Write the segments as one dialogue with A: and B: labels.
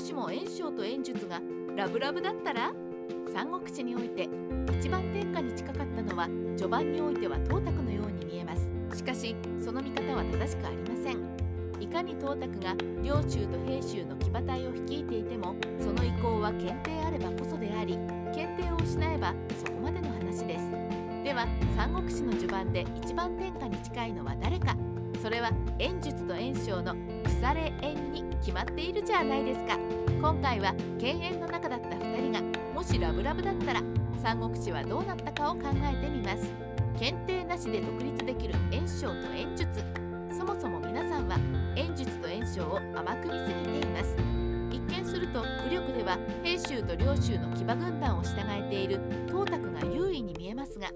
A: しも炎章と炎術がラブラブだったら三国志において一番天下に近かったのは序盤においては董卓のように見えます。しかしその見方は正しくありません。いかに董卓が領州と兵州の騎馬隊を率いていてもその意向は検定あればこそであり検定を失えばそこまでの話です。では三国志の序盤で一番天下に近いのは誰かそれは炎術と炎章の腐れ縁に決まっているじゃないですか。今回は犬猿の仲だった2人がもしラブラブだったら三国志はどうなったかを考えてみます。検定なしで独立できる炎章と炎術。そもそも皆さんは炎術と炎章を甘く見すぎています。一見すると武力では兵州と領州の騎馬軍団を従えている董卓が優位に見えますが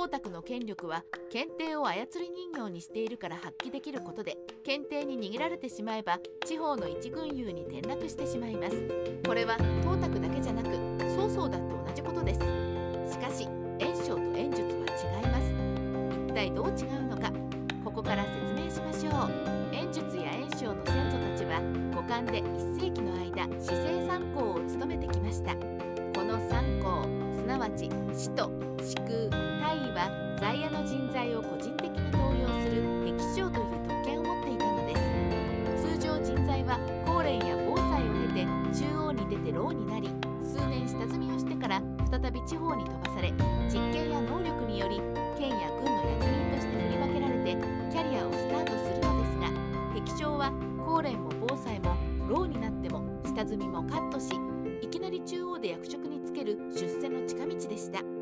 A: 董卓の権力は検定を操り人形にしているから発揮できることで検定に逃げられてしまえば地方の一軍優に転落してしまいます。これは董卓だけじゃなく曹操だって同じことです。しかし炎章と炎術は違います。一体どう違うのかここから説明しましょう。炎術や炎章の先祖たちは五冠で1世紀の間市政三公を務めてきました。この三公すなわち使徒在野の人材を個人的に登用する壁将という特権を持っていたのです。通常人材は高齢や防災を経て中央に出て牢になり数年下積みをしてから再び地方に飛ばされ実験や能力により県や軍の役人として振り分けられてキャリアをスタートするのですが壁将は高齢も防災も牢になっても下積みもカットしいきなり中央で役職に就ける出世の近道でした。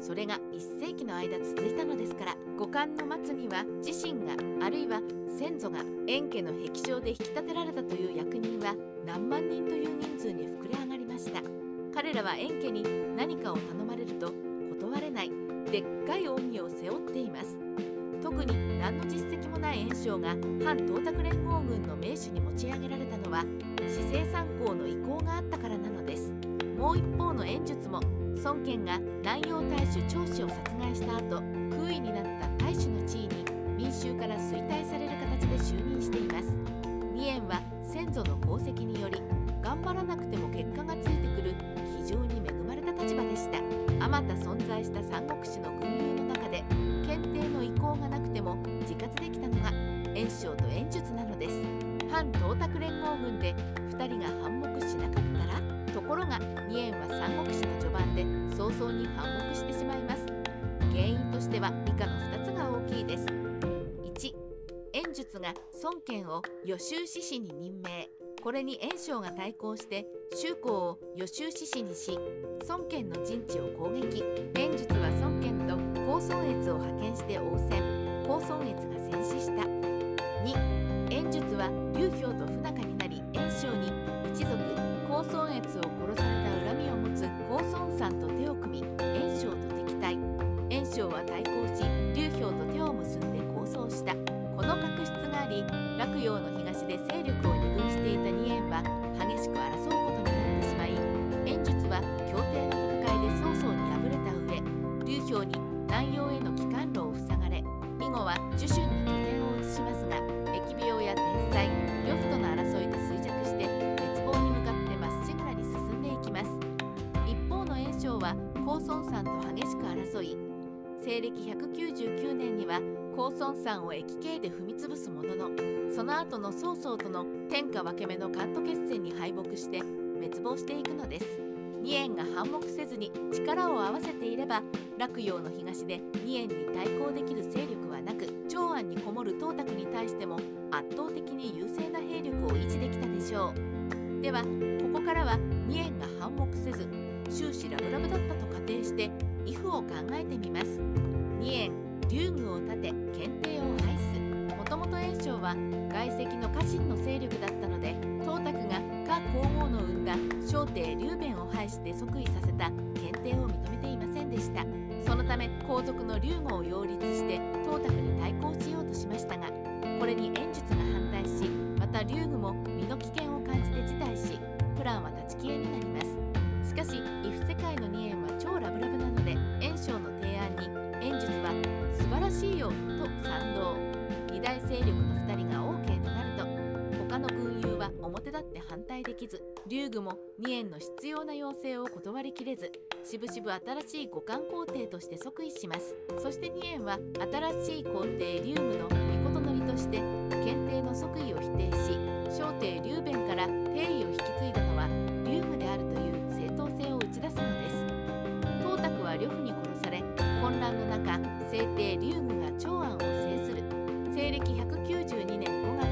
A: それが1世紀の間続いたのですから五冠の末には自身があるいは先祖が円家の壁将で引き立てられたという役人は何万人という人数に膨れ上がりました。彼らは円家に何かを頼まれると断れないでっかい恩義を背負っています。特に何の実績もない炎章が反董卓連合軍の名手に持ち上げられたのは市政参考の意向があったからなのです。もう一方の炎術も孫権が南陽大主長子を殺害した後空位になった大主の地位に民衆から衰退される形で就任しています。二円は先祖の功績により頑張らなくても結果がついてくる。非常に恵まれた立場でした。あまた存在した三国志の軍友の中で検定の意向がなくても自活できたのが炎章と炎術なのです。反董卓連合軍で2人が反目しなかったらところが二円は三国下の2つが大きいです。1炎術が孫権を予習志士に任命。これに炎章が対抗して周公を予習志士にし孫権の陣地を攻撃。炎術は孫権と高孫越を派遣して応戦。高孫越が戦死した。2炎術は劉氷と不仲になり炎章に一族高孫越を殺された恨みを持つ高孫さんと手を組み炎章と敵対。炎章は対協定の戦いで曹操に敗れた上劉氷に南陽への帰還路を塞がれ以後は樹春に拠点を移しますが疫病や天災呂布との争いで衰弱して滅亡に向かってまっしぐらに進んでいきます。一方の炎章は高孫さんと激しく争い西暦199年には高孫山を駅形で踏み潰すもののその後の曹操との天下分け目の関東決戦に敗北して滅亡していくのです。二円が反目せずに力を合わせていれば洛陽の東で二円に対抗できる勢力はなく長安にこもる董卓に対しても圧倒的に優勢な兵力を維持できたでしょう。ではここからは二円が反目せず終始ラブラブだったと仮定してイフを考えてみます。二円竜宮を立て検定を廃す。もともと炎章は外籍の家臣の勢力だったので董卓が夏皇后の生んだ小帝劉弁を廃して即位させた検定を認めていませんでした。そのため皇族の劉後を擁立して董卓に対抗しようとしましたがこれに炎術が反対しまた劉具も身の危険を感じて辞退しプランは立ち消えになります。しかしイフ世界の二円は超ラブラブなので炎章の提案に炎術は素晴らしいよと賛同。二大勢力の2人が OK となると他の軍友は表立って反対できず劉具も二円の必要な要請を断りきれずしぶしぶ新しい五冠皇帝として即位します。そして二円は新しい皇帝劉具の御事として検定の即位を否定し小帝劉弁から帝位を引き継いだのは劉具であるという正当性を打ち出すのです。董卓は呂布に殺され混乱の中聖帝劉具が長安を制する。西暦192年5月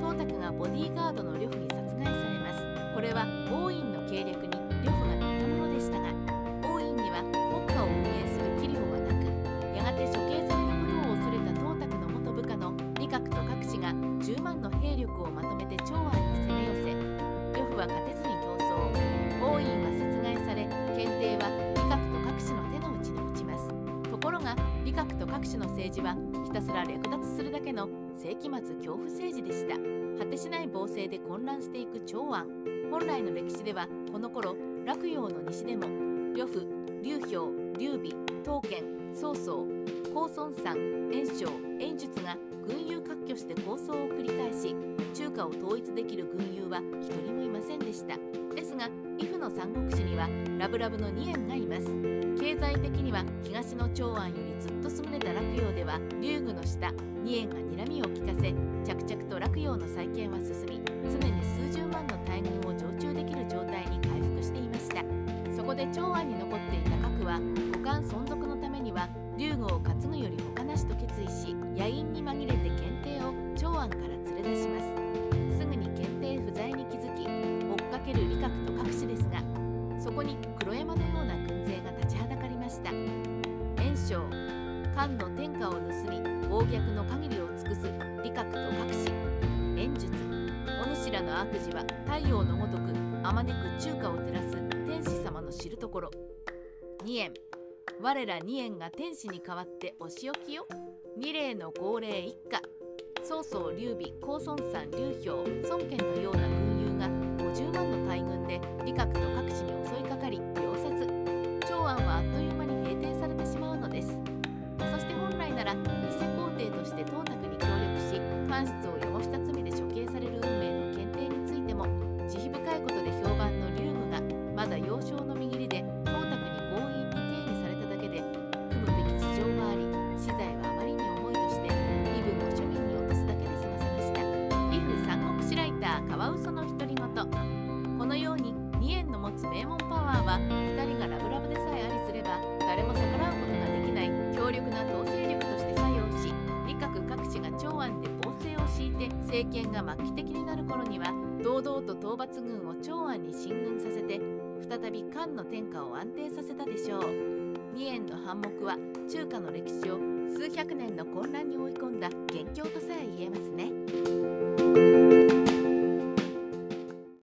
A: 董卓がボディーガードの呂布にたすら略奪するだけの世紀末恐怖政治でした。果てしない暴政で混乱していく長安。本来の歴史ではこの頃洛陽の西でも呂布劉氷劉備刀剣曹操高孫山袁紹袁術が軍友割拠して抗争を繰り返し中華を統一できる軍友は一人もいませんでした。ですがイフの三国志にはラブラブの二円がいます。経済的には東の長安よりずっと優れた洛陽では竜宮の下二円が睨みを利かせ着々と洛陽の再建は進み常に数十万の大軍を常駐できる状態に回復していました。そこで長安に残っていた核は五冠存続のためには竜宮を担ぐより他なしと決意し野因に紛れて検定を長安から連れ出します。袁術。お主らの悪事は太陽のごとくあまねく中華を照らす天使様の知るところ。二円。我ら二円が天使に代わってお仕置きよ。二霊の号令一家。曹操劉備高孫山劉氷孫権のような軍友が50万の大軍で李覚と郭氏に襲いかかり政権が末期的になる頃には堂々と討伐軍を長安に進軍させて再び漢の天下を安定させたでしょう。二円の反目は中華の歴史を数百年の混乱に追い込んだ元凶とさえ言えますね。